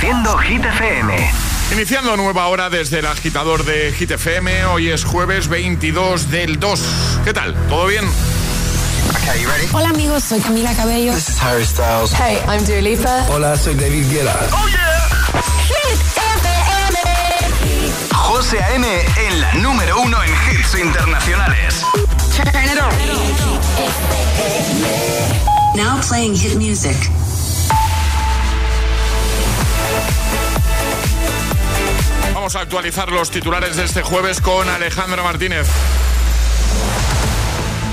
Reproduciendo Hit FM. Iniciando nueva hora desde el agitador de Hit FM. Hoy es jueves 22 del 2. ¿Qué tal? ¿Todo bien? Hola amigos, soy Camila Cabello. This is Harry Styles. Hey, I'm Dua Lipa. Hola, soy David Guetta. Oh yeah. Hit FM. José A.M. en la número uno en hits internacionales. Turn it on. Now playing hit music. Actualizar los titulares de este jueves con Alejandro Martínez.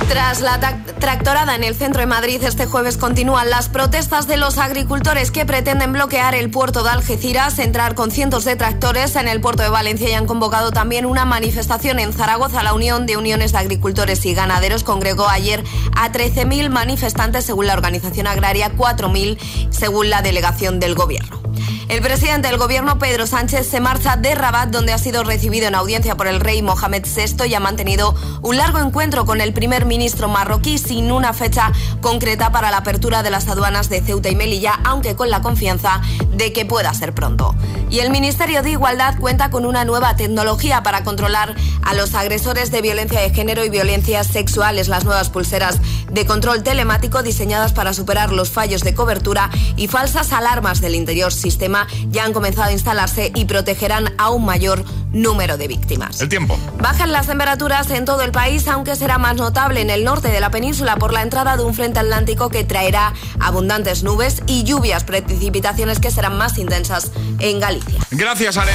Tras la tractorada en el centro de Madrid este jueves continúan las protestas de los agricultores que pretenden bloquear el puerto de Algeciras, entrar con cientos de tractores en el puerto de Valencia y han convocado también una manifestación en Zaragoza. La Unión de Uniones de Agricultores y Ganaderos congregó ayer a 13.000 manifestantes según la organización agraria, 4.000 según la delegación del gobierno. El presidente del gobierno, Pedro Sánchez, se marcha de Rabat, donde ha sido recibido en audiencia por el rey Mohamed VI y ha mantenido un largo encuentro con el primer ministro marroquí sin una fecha concreta para la apertura de las aduanas de Ceuta y Melilla, aunque con la confianza de que pueda ser pronto. Y el Ministerio de Igualdad cuenta con una nueva tecnología para controlar a los agresores de violencia de género y violencias sexuales, las nuevas pulseras de control telemático diseñadas para superar los fallos de cobertura y falsas alarmas del interior sistema ya han comenzado a instalarse y protegerán a un mayor número de víctimas. El tiempo. Bajan las temperaturas en todo el país, aunque será más notable en el norte de la península por la entrada de un frente atlántico que traerá abundantes nubes y lluvias, precipitaciones que serán más intensas en Galicia. Gracias, Ale.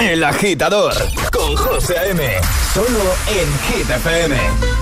El agitador con José A.M. Solo en Hit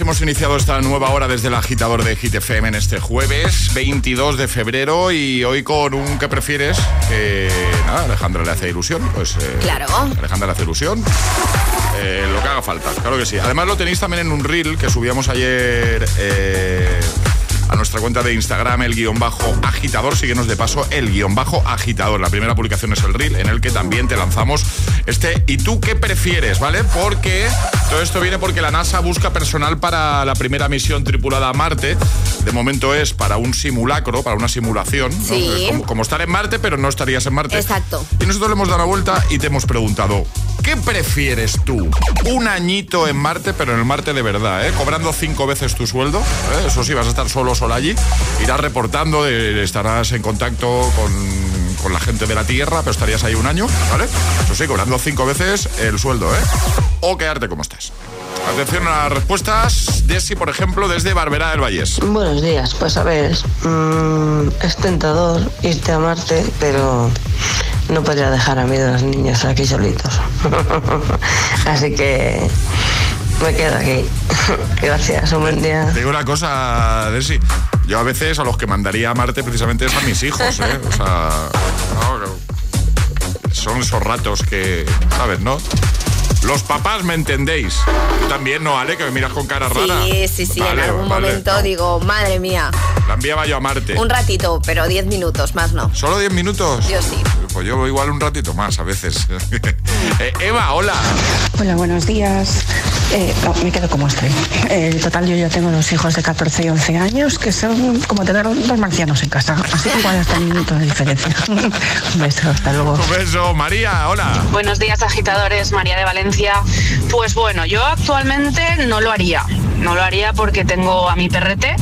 hemos iniciado esta nueva hora desde el agitador de Hit FM en este jueves 22 de febrero y hoy con un que prefieres que nada, Alejandra le hace ilusión. Pues, eh, claro. Alejandra le hace ilusión. Eh, lo que haga falta, claro que sí. Además lo tenéis también en un reel que subíamos ayer eh, a nuestra cuenta de Instagram, el guion bajo agitador. Síguenos de paso, el guion bajo agitador. La primera publicación es el reel en el que también te lanzamos este ¿Y tú qué prefieres? ¿Vale? Porque todo esto viene porque la NASA busca personal para la primera misión tripulada a Marte. De momento es para un simulacro, para una simulación. Sí. Como, como, estar en Marte, pero no estarías en Marte. Exacto. Y nosotros le hemos dado la vuelta y te hemos preguntado, ¿Qué prefieres tú? Un añito en Marte, pero en el Marte de verdad, ¿eh? Cobrando cinco veces tu sueldo. ¿eh? Eso sí, vas a estar solo sola allí. Irás reportando, eh, estarás en contacto con, con la gente de la Tierra, pero estarías ahí un año, ¿vale? Eso sí, cobrando cinco veces el sueldo, ¿eh? O quedarte como estás. Atención a las respuestas. Desi, por ejemplo, desde Barberá del Vallés. Buenos días, pues a ver, mm, es tentador irte a Marte, pero no podría dejar a mí de los niños aquí solitos. Así que me quedo aquí. Gracias, un buen día. Te digo una cosa, Desi. Yo a veces a los que mandaría a Marte precisamente es a mis hijos, ¿eh? O sea, no, son esos ratos que, ¿sabes, no? Los papás me entendéis. Tú también, ¿no, Ale? Que me miras con cara rara. Sí, sí, sí. Vale, en algún vale. momento digo, madre mía, La enviaba yo a Marte. un ratito, pero 10 minutos más no. ¿Solo 10 minutos? Yo sí. Pues yo igual un ratito más a veces. Eh, Eva, hola. Hola, buenos días. Eh, no, me quedo como estoy. En total, yo ya tengo dos hijos de 14 y 11 años que son como tener dos marcianos en casa. Así que igual hasta un minuto de diferencia. un beso, hasta luego. Un beso. María, hola. Buenos días, agitadores. María de Valencia. Pues bueno, yo actualmente no lo haría. No lo haría porque tengo a mi perrete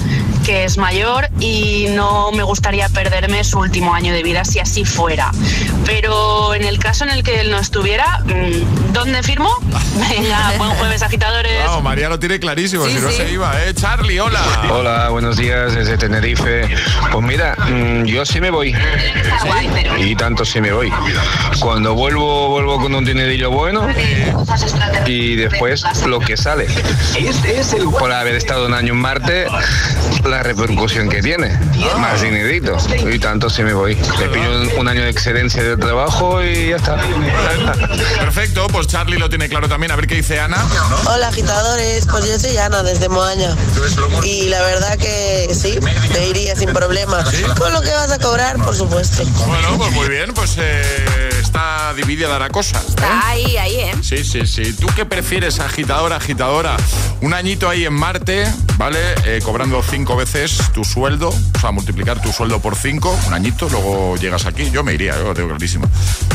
que es mayor y no me gustaría perderme su último año de vida si así fuera. Pero en el caso en el que él no estuviera, mm, ¿dónde firmo? Venga, buen jueves, agitadores. Vamos, María lo tiene clarísimo, Sí, si no se iba, ¿eh? Charlie, hola. Hola, buenos días desde Tenerife. Pues mira, mm, yo sí me voy. Y tanto sí me voy. Cuando vuelvo, vuelvo con un dinerillo bueno y después lo que sale. Es el Por haber estado un año en Marte, la repercusión que tiene. Más dinerito. Y tanto sí me voy. Le un, un año de excedencia de trabajo y ya está. Perfecto, pues Charlie lo tiene claro también. A ver qué dice Ana. Hola agitadores, pues yo soy Ana desde Moaña y la verdad que sí, te iría sin problema. Con lo que vas a cobrar, por supuesto. Bueno, pues muy bien, pues eh, está dividida la cosa. ¿eh? Está ahí, ahí, ¿eh? Sí, sí, sí. ¿Tú qué prefieres, agitadora, agitadora? Un añito ahí en Marte, ¿vale? Eh, cobrando cinco veces tu sueldo, o sea, multiplicar tu sueldo por cinco, un añito, luego llegas aquí. Yo me iría, yo lo tengo clarísimo.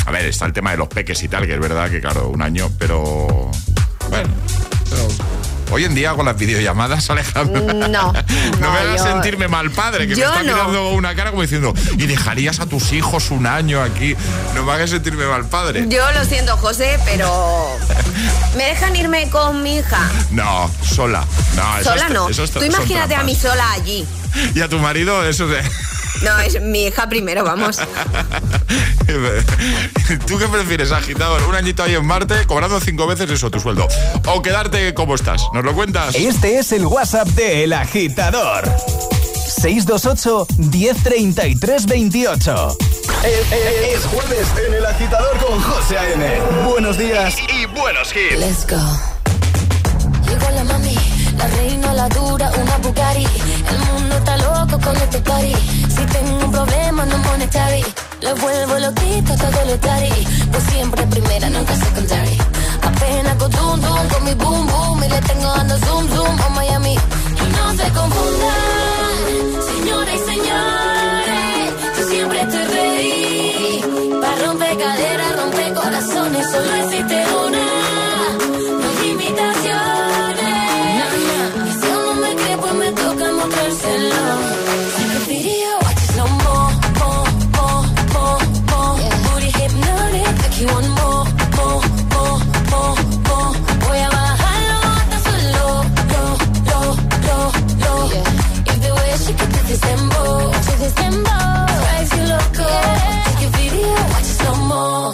A ver, está el tema de los peques y tal, que es verdad que, claro, un año, pero. Bueno, pero. Hoy en día con las videollamadas, Alejandro. No, no, no, me hagas yo- sentirme mal padre, que me Yo está no. mirando una cara como diciendo, ¿y dejarías a tus hijos un año aquí? No me hagas sentirme mal padre. Yo lo siento, José, pero ¿me dejan irme con mi hija? No, sola. No, eso Sola es- no. eso es- Tú imagínate a mí sola allí. Y a tu marido, eso de. No, es mi hija primero, vamos. ¿Tú qué prefieres, agitador? Un añito ahí en Marte, cobrando cinco veces eso, tu sueldo. O quedarte como estás. ¿Nos lo cuentas? Este es el WhatsApp de El Agitador. 628 1033 28. Es, es- es jueves en El Agitador con José A.M. Buenos días y buenos hits. Let's go. Llegó la mami, la reina, la dura, una Bugatti. El mundo está loco con este party. Si tengo un problema, no monetary. Lo vuelvo loquito, todo lo tari. Pues siempre primera, nunca secondary. Apenas con zoom, zoom, con mi boom, boom. Y le tengo dando zoom, zoom a Miami. No se confundan, señoras y señores. Yo siempre estoy ready. Para romper caderas, romper corazones. Solo existe una. This dembow, drives you. Take a video, watch it slow mo.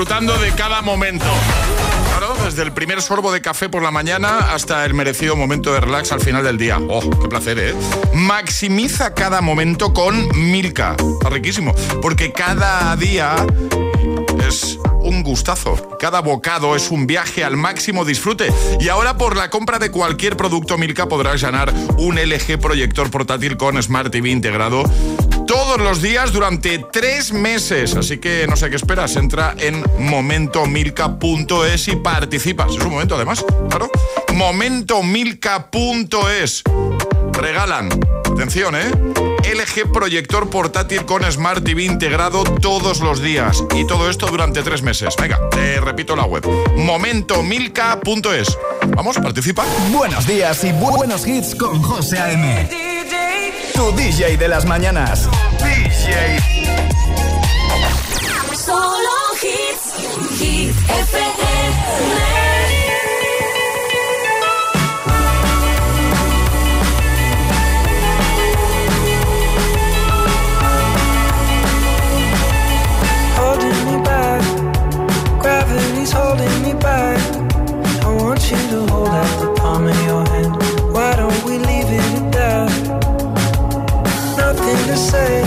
Disfrutando de cada momento. Claro, desde el primer sorbo de café por la mañana hasta el merecido momento de relax al final del día. ¡Oh, qué placer, eh! Maximiza cada momento con Milka. Está riquísimo. Porque cada día es un gustazo. Cada bocado es un viaje al máximo disfrute. Y ahora por la compra de cualquier producto Milka podrás ganar un LG proyector portátil con Smart TV integrado todos los días durante tres meses. Así que no sé qué esperas. Entra en momentomilka.es y participas. Es un momento además, claro. Momentomilka.es. Regalan. Atención, ¿eh? LG proyector portátil con Smart TV integrado todos los días. Y todo esto durante tres meses. Venga, te repito la web. Momentomilka.es. Vamos, participa. Buenos días y buenos hits con José A.M. Tu DJ de las mañanas. DJ. Solo hits. Hit FM. gravity's holding me back. I want you to hold out the palm of your say,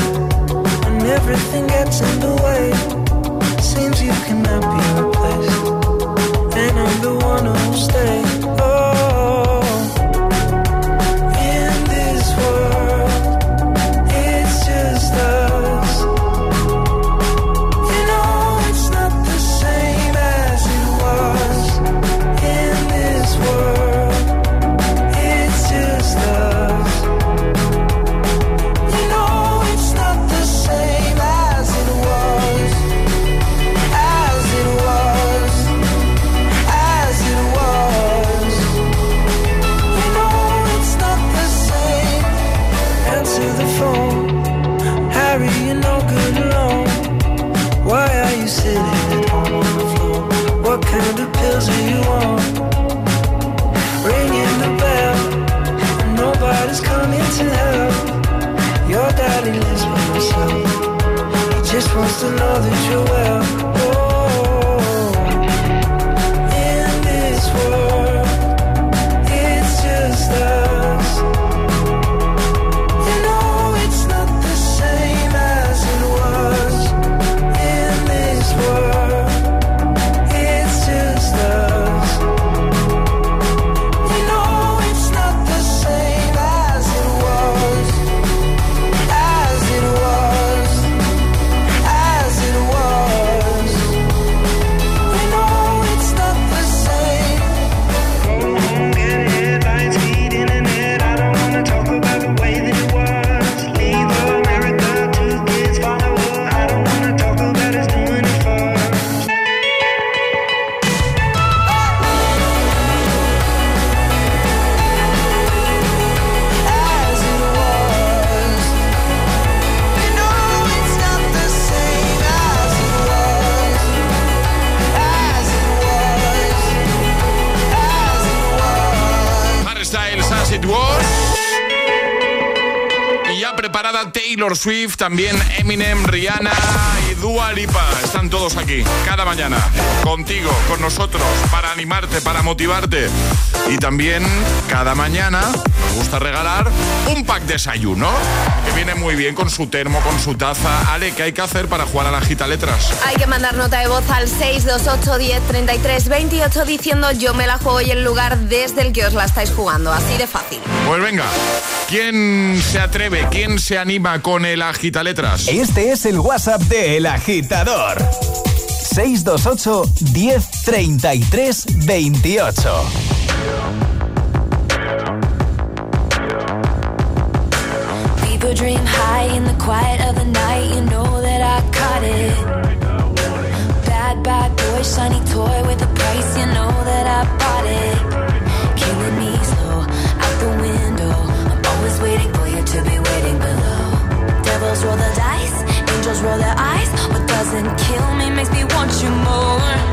and everything gets in the way. Seems you cannot be Swift, también Eminem, Rihanna y Dua Lipa. Están todos aquí, cada mañana, contigo, con nosotros, para animarte, para motivarte. Y también cada mañana nos gusta regalar un pack desayuno, que viene muy bien con su termo, con su taza. Ale, ¿qué hay que hacer para jugar a la gita letras? Hay que mandar nota de voz al 628 10 33 28 diciendo yo me la juego y el lugar desde el que os la estáis jugando. Así de fácil. Pues venga, ¿quién se atreve? ¿Quién se anima con el agita letras? Este es el WhatsApp de El Agitador. 628 1033 28. People dream high in the quiet of the night. You know that I caught it. Bad, bad boy, shiny toy with a price. You know that I bought it. Killing me slow out the window. I'm always waiting for you to be waiting below. Devils roll the dice, angels roll their eyes. Doesn't kill me makes me want you more.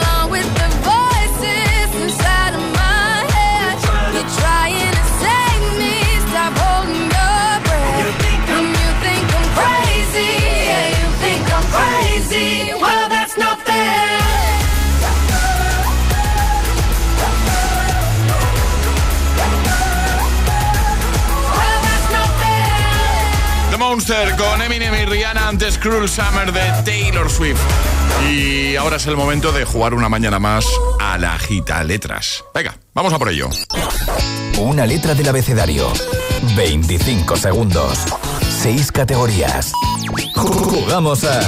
Monster con Eminem y Rihanna antes Cruel Summer de Taylor Swift. Y ahora es el momento de jugar una mañana más a la gita letras. Venga, vamos a por ello. Una letra del abecedario. 25 segundos. 6 categorías. Jugamos a.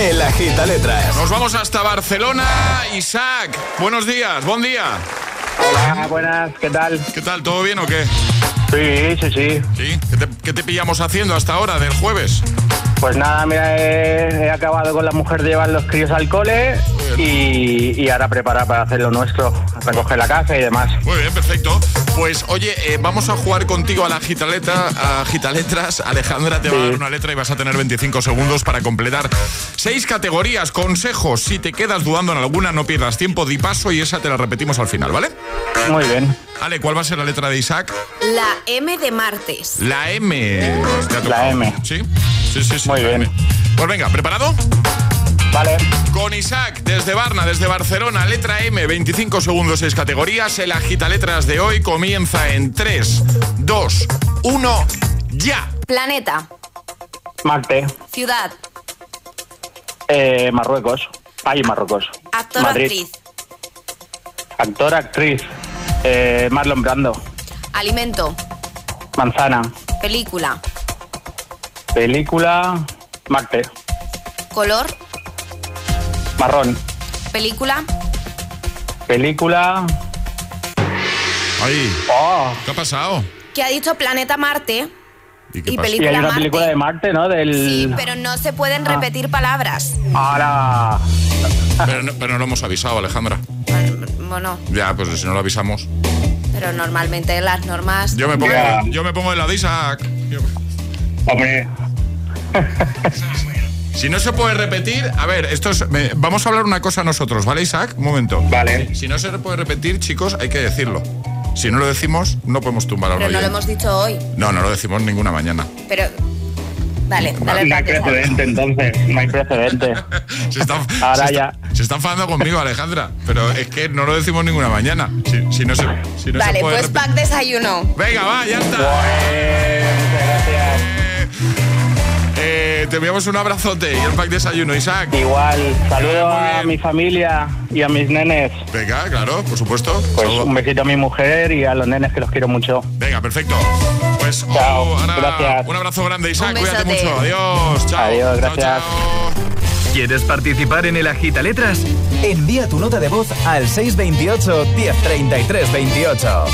El Agita Letras. Nos vamos hasta Barcelona. Isaac, buenos días, buen día. Hola, buenas, ¿qué tal? ¿Qué tal? ¿Todo bien o qué? Sí, sí, sí. ¿Sí? ¿Qué te, qué te pillamos haciendo hasta ahora, del jueves? Pues nada, mira, he, he acabado con la mujer de llevar los críos al cole y, y ahora preparar para hacer lo nuestro, recoger la casa y demás. Muy bien, perfecto. Pues oye, eh, vamos a jugar contigo a la gitaleta, a gitaletras. Alejandra te va a dar una letra y vas a tener 25 segundos para completar seis categorías. Consejos, si te quedas dudando en alguna, no pierdas tiempo, di paso y esa te la repetimos al final, ¿vale? Muy bien. Ale, ¿cuál va a ser la letra de Isaac? La M de martes. La M. La M. ¿Sí? Sí, sí, sí. Muy bien. M. Pues venga, ¿preparado? Vale. Con Isaac, desde Barna, desde Barcelona, letra M, 25 segundos, 6 categorías. El agita letras de hoy comienza en 3, 2, 1, ya. Planeta. Marte, Ciudad. eh, Marruecos, país Marruecos. Actor Madrid. actriz. Actor, actriz, eh, Marlon Brando, Alimento. Manzana, Película. película, Marte, Color. marrón, Película. película, Ahí. oh, ¿Qué ha pasado? Que ha dicho Planeta Marte. ¿Y qué Y hay película una Marte. película de Marte, ¿no? Del... Sí, pero no se pueden repetir palabras. Ahora, Pero no, pero no lo hemos avisado, Alejandra. Bueno, Ya, pues si no lo avisamos. pero normalmente las normas. Yo me pongo, yo me pongo en la de Isaac. Yo- hombre, Si no se puede repetir, a ver, esto es, me- vamos a hablar una cosa nosotros, ¿vale, Isaac? Un momento. Vale. Si no se puede repetir, chicos, hay que decirlo. Si no lo decimos, no podemos tumbar a Pero no lo hemos dicho hoy. No, no lo decimos ninguna mañana. Pero. Vale, dale no hay precedente entonces, no hay precedente. Se está, Ahora se ya. está- se está enfadando conmigo, Alejandra. Pero es que no lo decimos ninguna mañana. Si, si no se, si no se Vale, puede pues repetir- pack desayuno. Venga, va, ya está. Pues, muchas gracias. Eh, te enviamos un abrazote y el pack desayuno, Isaac. Igual, saludo a mi familia y a mis nenes. Venga, claro, por supuesto. Pues un besito a mi mujer y a los nenes que los quiero mucho. Venga, perfecto. Pues oh, gracias. un abrazo grande, Isaac. Cuídate mucho. Adiós. Chao. Adiós, Chao, gracias. chao. ¿Quieres participar en el Agita Letras? Envía tu nota de voz al 628 1033 28.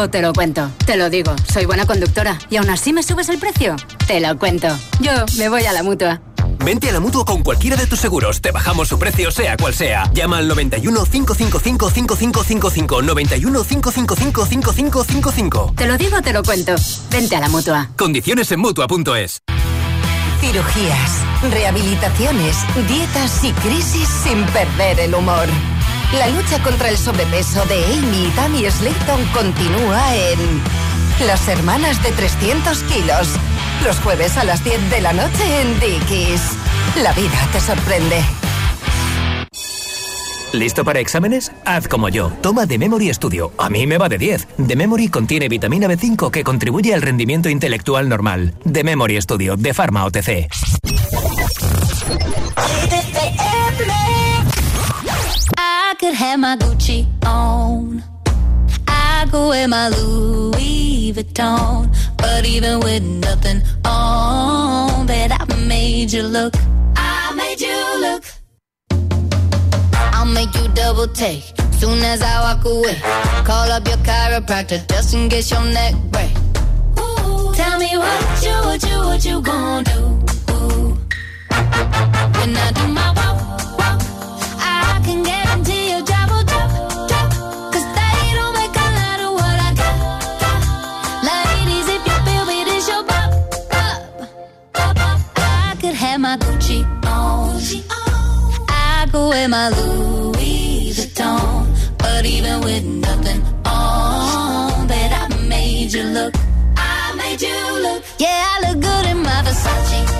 O te lo cuento? Te lo digo, soy buena conductora. ¿Y aún así me subes el precio? Te lo cuento. Yo me voy a la mutua. Vente a la mutua con cualquiera de tus seguros. Te bajamos su precio, sea cual sea. Llama al 91 555 5555. 91 555 5555. Te lo digo o te lo cuento. Vente a la mutua. Condiciones en mutua.es. Cirugías, rehabilitaciones, dietas y crisis sin perder el humor. La lucha contra el sobrepeso de Amy y Tammy Slayton continúa en Las Hermanas de 300 kilos. Los jueves a las 10 de la noche en Dickies. La vida te sorprende. ¿Listo para exámenes? Haz como yo. Toma The Memory Studio. A mí me va de 10. The Memory contiene vitamina B5 que contribuye al rendimiento intelectual normal. The Memory Studio de Pharma OTC. I could have my Gucci on. I could wear my Louis Vuitton. But even with nothing on, bet I made you look. I made you look. I'll make you double take. Soon as I walk away, call up your chiropractor just in case your neck break. Ooh, tell me what you, what you, what you gonna do? Ooh. When I do my walk, walk, I can guarantee wear my Louis Vuitton. But even with nothing on, bet I made you look. I made you look. Yeah, I look good in my Versace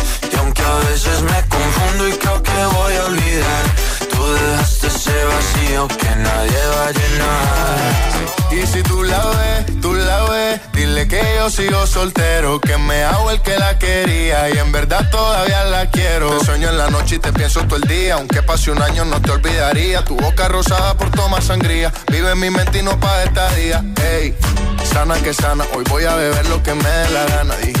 que yo sigo soltero, que me hago el que la quería y en verdad todavía la quiero. Te sueño en la noche y te pienso todo el día, aunque pase un año no te olvidaría. Tu boca rosada por tomar sangría, vive en mi mente y no pa' esta día. Ey, sana que sana, hoy voy a beber lo que me dé la gana. Dijiste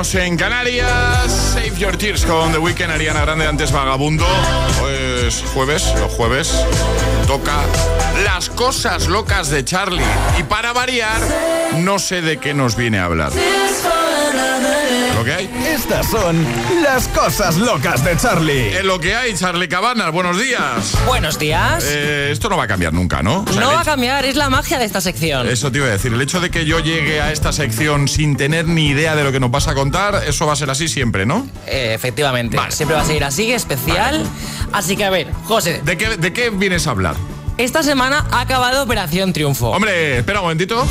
En Canarias. Save Your Tears con The Weeknd, Ariana Grande, antes Vagabundo. Hoy es jueves, los jueves toca las cosas locas de Charlie. Y para variar, no sé de qué nos viene a hablar. ¿Lo? Estas son las cosas locas de Charlie. Lo que hay, Charlie Cabanas. Buenos días. Buenos días. Eh, esto no va a cambiar nunca, ¿no? O sea, no va a cambiar, es la magia de esta sección. Eso te iba a decir. El hecho de que yo llegue a esta sección sin tener ni idea de lo que nos vas a contar, eso va a ser así siempre, ¿no? Eh, efectivamente, siempre va a seguir así, especial. Así que a ver, José. ¿De qué, ¿De qué vienes a hablar? Esta semana ha acabado Operación Triunfo. Hombre, espera un momentito.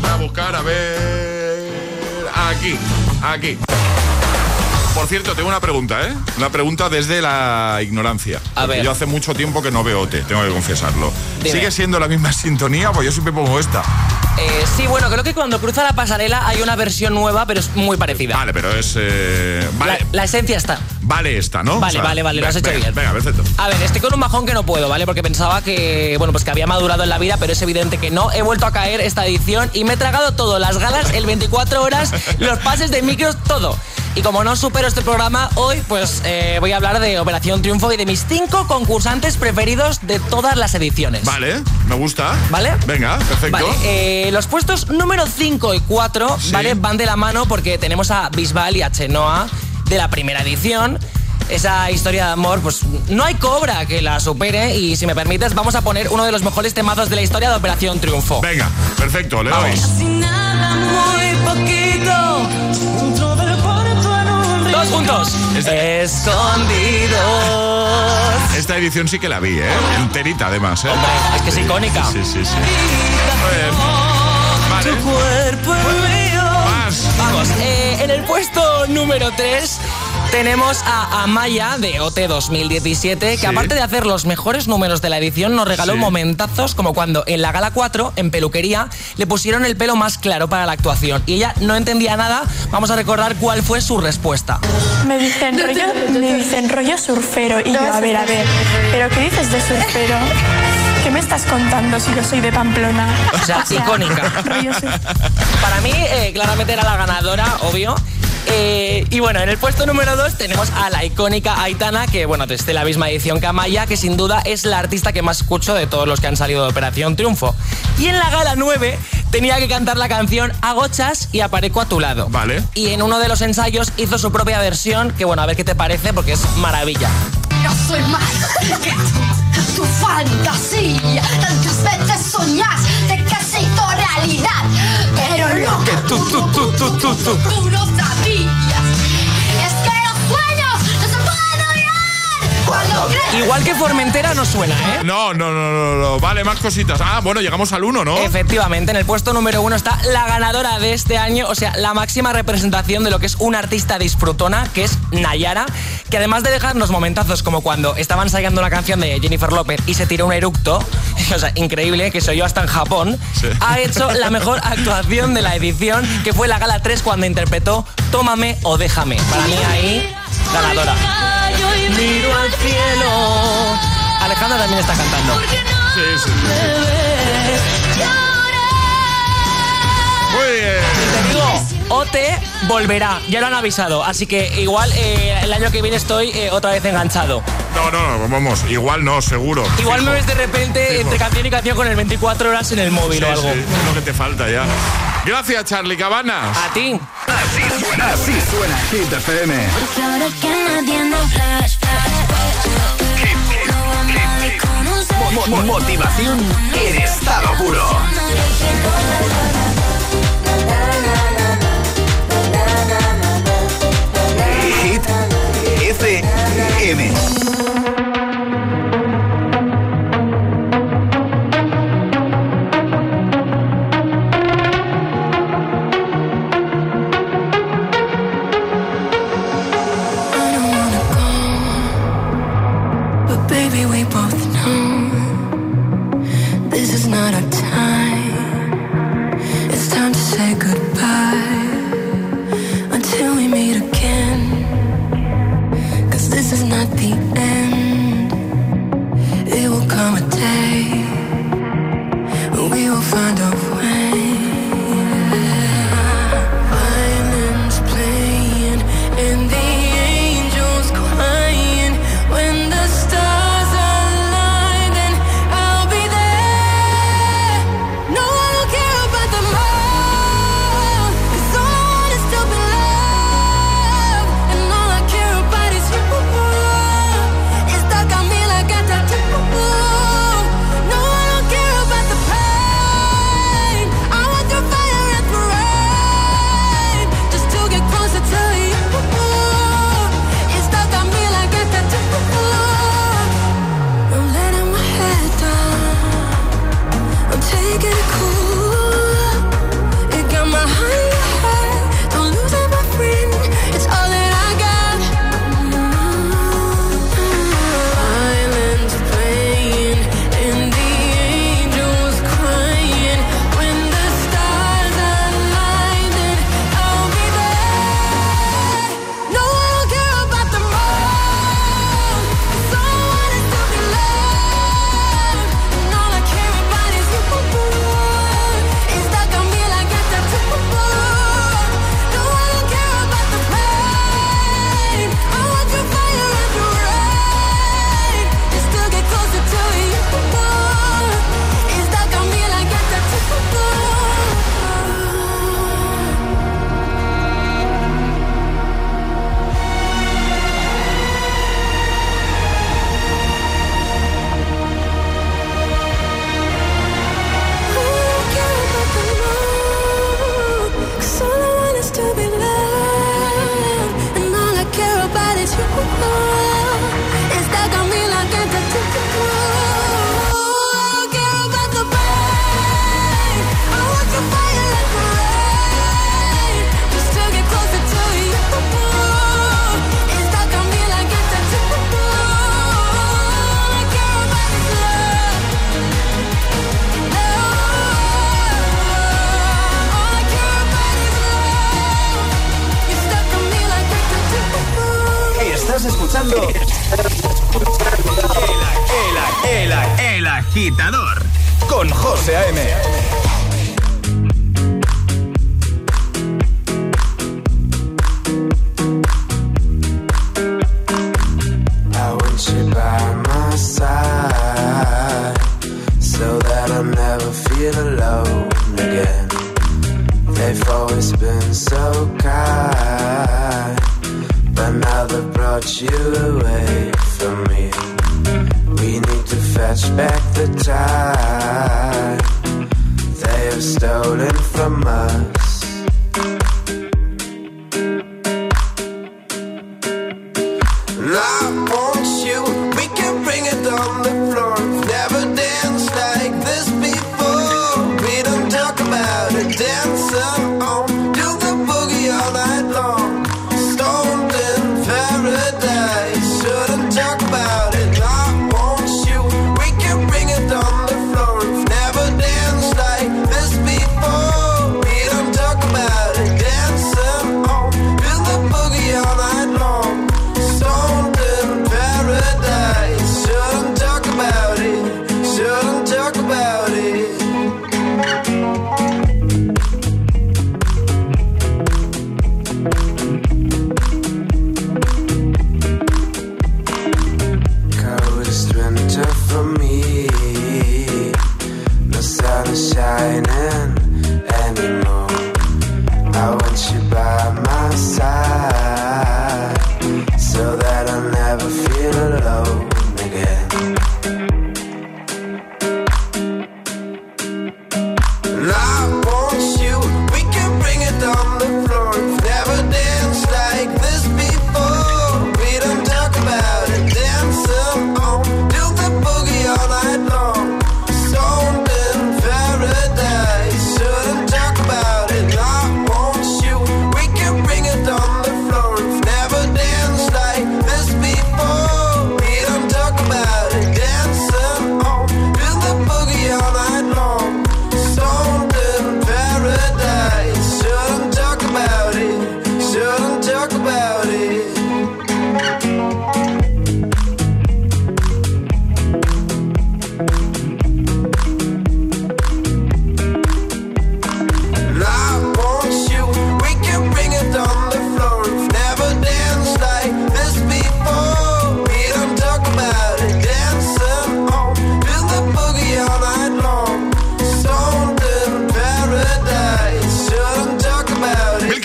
Voy a buscar, a ver. Aquí, aquí. Por cierto, tengo una pregunta, ¿eh? Una pregunta desde la ignorancia. A ver. Yo hace mucho tiempo que no veo OT, tengo que confesarlo. Dime. ¿Sigue siendo la misma sintonía? Pues yo siempre pongo esta. Eh, sí, bueno, creo que cuando cruza la pasarela hay una versión nueva, pero es muy parecida. Vale, pero es. eh, vale, La, la esencia está. Vale esta, ¿no? Vale, vale, vale, lo has hecho venga, bien. Venga, perfecto. A ver, estoy con un bajón que no puedo, ¿vale? Porque pensaba que, bueno, pues que había madurado en la vida, pero es evidente que no. He vuelto a caer esta edición y me he tragado todo, las galas, el 24 horas, los pases de micros, todo. Y como no supero este programa, hoy pues eh, voy a hablar de Operación Triunfo y de mis cinco concursantes preferidos de todas las ediciones. Vale, me gusta. ¿Vale? Venga, perfecto. Vale, eh, los puestos número 5 y 4 Sí. ¿vale? van de la mano porque tenemos a Bisbal y a Chenoa de la primera edición. Esa historia de amor, pues no hay cobra que la supere y si me permites vamos a poner uno de los mejores temazos de la historia de Operación Triunfo. Venga, perfecto, le doy. Todos juntos. Escondidos. Esta edición sí que la vi, ¿eh? Enterita, además, ¿eh? Hombre, es que es icónica. Sí, sí, sí. Muy bien. Vale. Tu cuerpo. Vamos, eh, en el puesto número 3 tenemos a Amaya de OT 2017, que Sí. aparte de hacer los mejores números de la edición, nos regaló Sí. momentazos como cuando en la gala 4, en peluquería, le pusieron el pelo más claro para la actuación y ella no entendía nada. Vamos a recordar cuál fue su respuesta. Me dicen rollo, me dicen rollo surfero y yo, a ver, a ver, pero ¿qué dices de surfero? ¿Qué me estás contando si yo soy de Pamplona? O sea, icónica. rollo surf- Para mí, eh, claramente era la ganadora, obvio. Eh, y bueno, en el puesto número 2 tenemos a la icónica Aitana, que bueno, desde la misma edición que Amaya, que sin duda es la artista que más escucho de todos los que han salido de Operación Triunfo. Y en la gala 9 tenía que cantar la canción Agochas y aparezco a tu lado. Vale. Y en uno de los ensayos hizo su propia versión, que bueno, a ver qué te parece, porque es maravilla. No soy más que tu fantasía. Tantas veces soñaste que se hizo realidad. Pero lo que tú, tú, tú, tú, tú, tú. tú no sabías Cuando. Igual que Formentera no suena, ¿eh? No, no, no, no, no. Vale, más cositas. Ah, bueno, llegamos al 1, ¿no? Efectivamente, en el puesto número uno está la ganadora de este año, o sea, la máxima representación de lo que es una artista disfrutona, que es Nayara, que además de dejarnos momentazos como cuando estaba ensayando una canción de Jennifer López y se tiró un eructo, o sea, increíble, que soy yo hasta en Japón, ha hecho la mejor actuación de la edición, que fue la gala 3 cuando interpretó Tómame o déjame. Para mí ahí, ganadora. Miro al cielo. Alejandra también está cantando. Sí, sí, sí. Muy bien. Te digo, OT volverá, ya lo han avisado, así que igual eh, el año que viene estoy eh, otra vez enganchado. No, no, no, vamos, igual no, seguro. Igual Fijo. me ves de repente Fijo. entre canción y canción con el 24 horas en el móvil Sí, o algo. sí, es lo que te falta ya. Gracias, Charlie Cabanas. A ti. Así suena, así suena Hit FM. Mo- mo- motivación en estado puro. Hit FM. This is not our time. It's time to say goodbye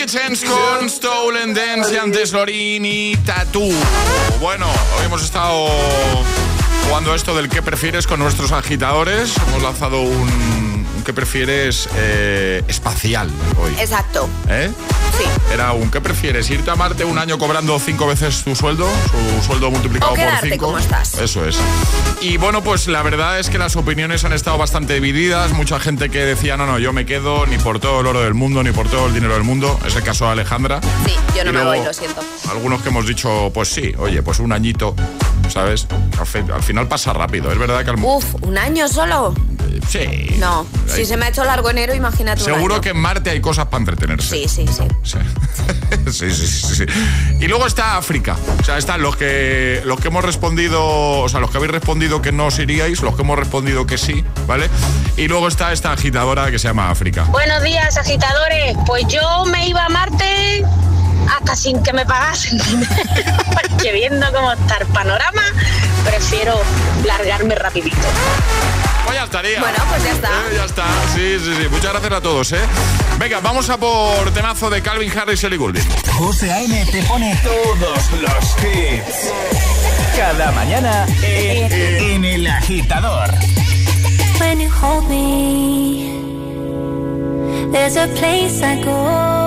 Chance con Stolen Dance y antes Lorin y Tattoo. Bueno, hoy hemos estado jugando esto del qué prefieres con nuestros agitadores. Hemos lanzado un qué prefieres eh, espacial hoy. Exacto. ¿Eh? Sí. Era un ¿qué prefieres? ¿Irte a Marte un año cobrando cinco veces tu sueldo? Su sueldo multiplicado O por cinco. como estás. Eso es. Y bueno, pues la verdad es que las opiniones han estado bastante divididas. Mucha gente que decía, no, no, yo me quedo ni por todo el oro del mundo, ni por todo el dinero del mundo. Es el caso de Alejandra. Sí, yo no Y me luego, voy, lo siento. Algunos que hemos dicho, pues sí, oye, pues un añito, ¿sabes? Al, al final pasa rápido. Es verdad que al, Uf, ¿un año solo? Sí. No, si se me ha hecho largo enero, imagínate un Seguro año. que en Marte hay cosas para entretenerse. Sí, sí, sí. Sí. sí, sí, sí, sí. Y luego está África. O sea, están los que los que hemos respondido, o sea, los que habéis respondido que no os iríais, los que hemos respondido que sí, ¿vale? Y luego está esta agitadora que se llama África. Buenos días, agitadores. Pues yo me iba a Marte hasta sin que me pagasen. Porque viendo cómo está el panorama, prefiero largarme rapidito. Pues ya estaría. Bueno, pues ya está. Eh, ya está. Sí, sí, sí. Muchas gracias a todos, ¿eh? Venga, vamos a por temazo de Calvin Harris y Ellie Goulding. José A.M. te pone todos los hits. Cada mañana en, en El Agitador. When you hold me, there's a place I go.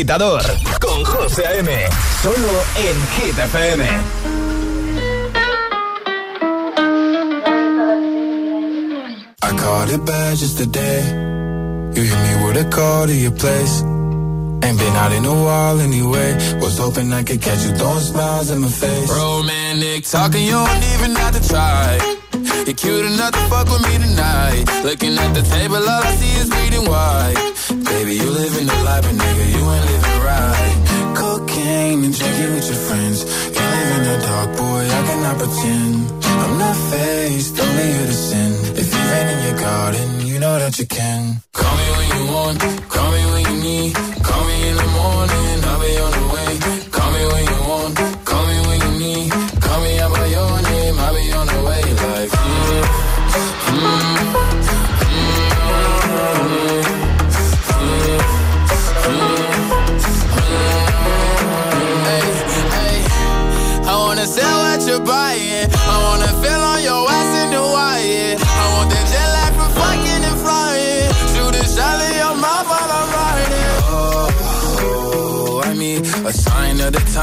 Agitador con José A.M. Solo en Hit FM. I caught it bad just today. You hit me with a call to your place. Ain't been out in a while anyway. Was hoping I could catch you throwing smiles in my face. Romantic talking, you don't even have to try. You're cute enough to fuck with me tonight. Looking at the table, all I see is bleeding white. Baby, you living the life, but nigga, you ain't living right. Cocaine and drinking with your friends. You live in the dark, boy, I cannot pretend. I'm not faced, only here to sin. If you rain in your garden, you know that you can. Call me when you want,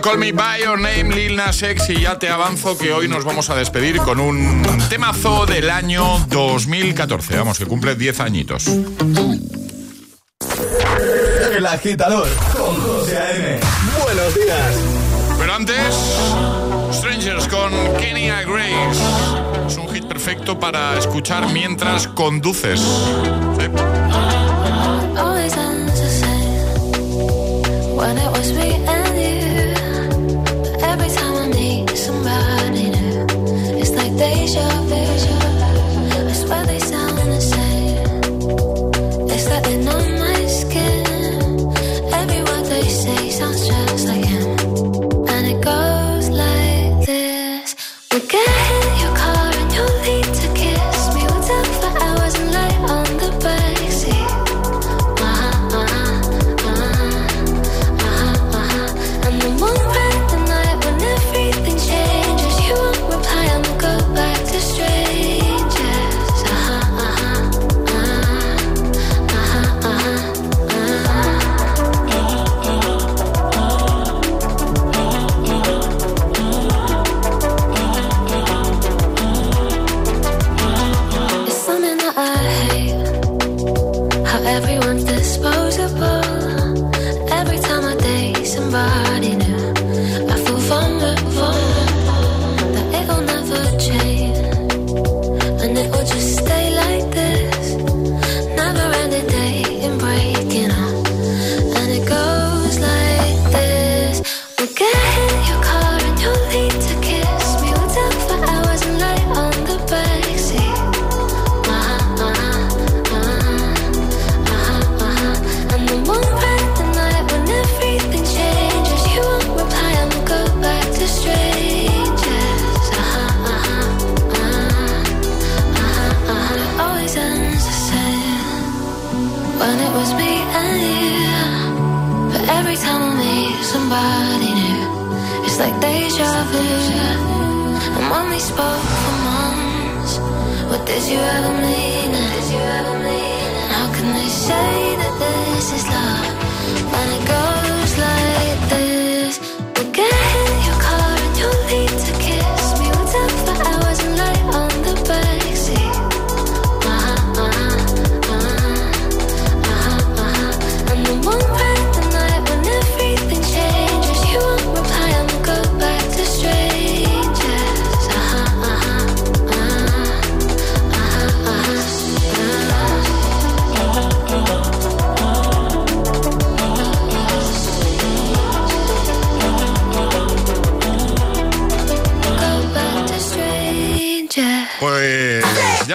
Call Me By Your Name, Lil Nas X y ya te avanzo que hoy nos vamos a despedir con un temazo del año 2014. Vamos, que cumple 10 añitos. El agitador con José A.M. Buenos días. Pero antes, Strangers con Kenya Grace. Es un hit perfecto para escuchar mientras conduces. Sí. Always ends the same when it was me and deja vu.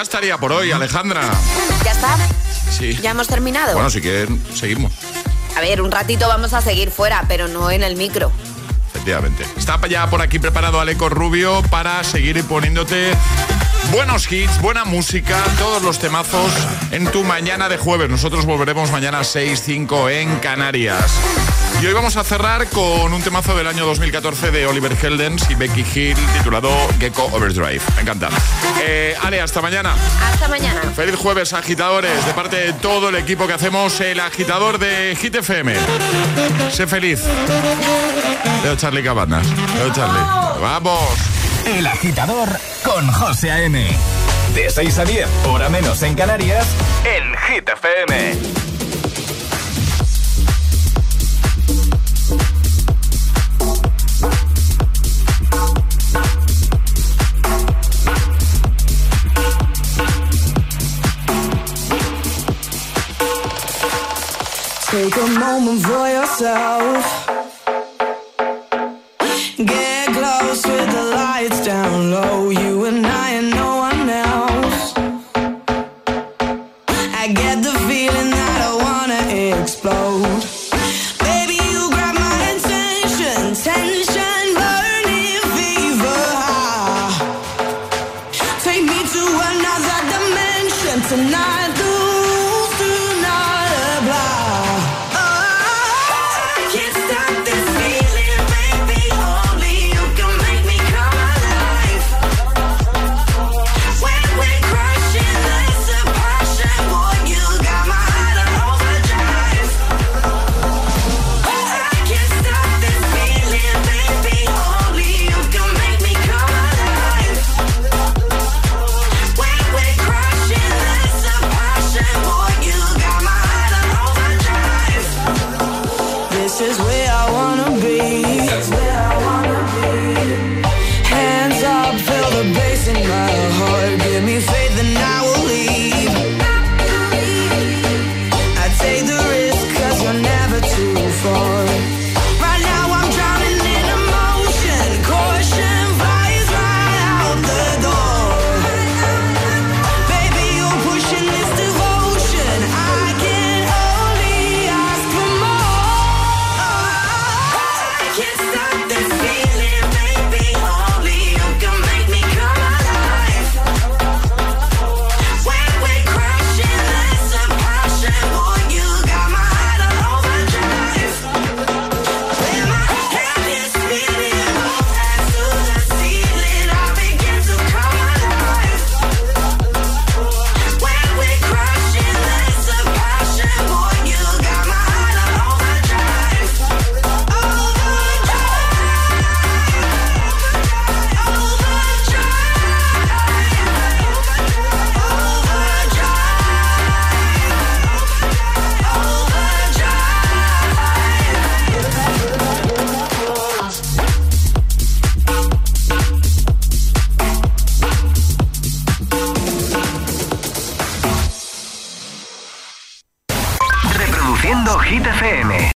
Ya estaría por hoy, Alejandra. ¿Ya está? Sí. ¿Ya hemos terminado? Bueno, sí que seguimos, A ver, un ratito vamos a seguir fuera, pero no en el micro. efectivamente. Está ya por aquí preparado Aleco Rubio para seguir poniéndote buenos hits, buena música, todos los temazos en tu mañana de jueves. Nosotros volveremos mañana a 6, 5 en Canarias. Y hoy vamos a cerrar con un temazo del año 2014 de Oliver Heldens y Becky Hill titulado Gecko Overdrive. Me encanta. Eh, Ale, hasta mañana. Hasta mañana. Feliz jueves, agitadores, de parte de todo el equipo que hacemos el agitador de Hit FM. Sé feliz. Leo Charlie Cabanas. Leo Charlie. ¡Vamos! El agitador con José A.M. De 6 a 10, hora menos en Canarias, en Hit FM. Take a moment for yourself.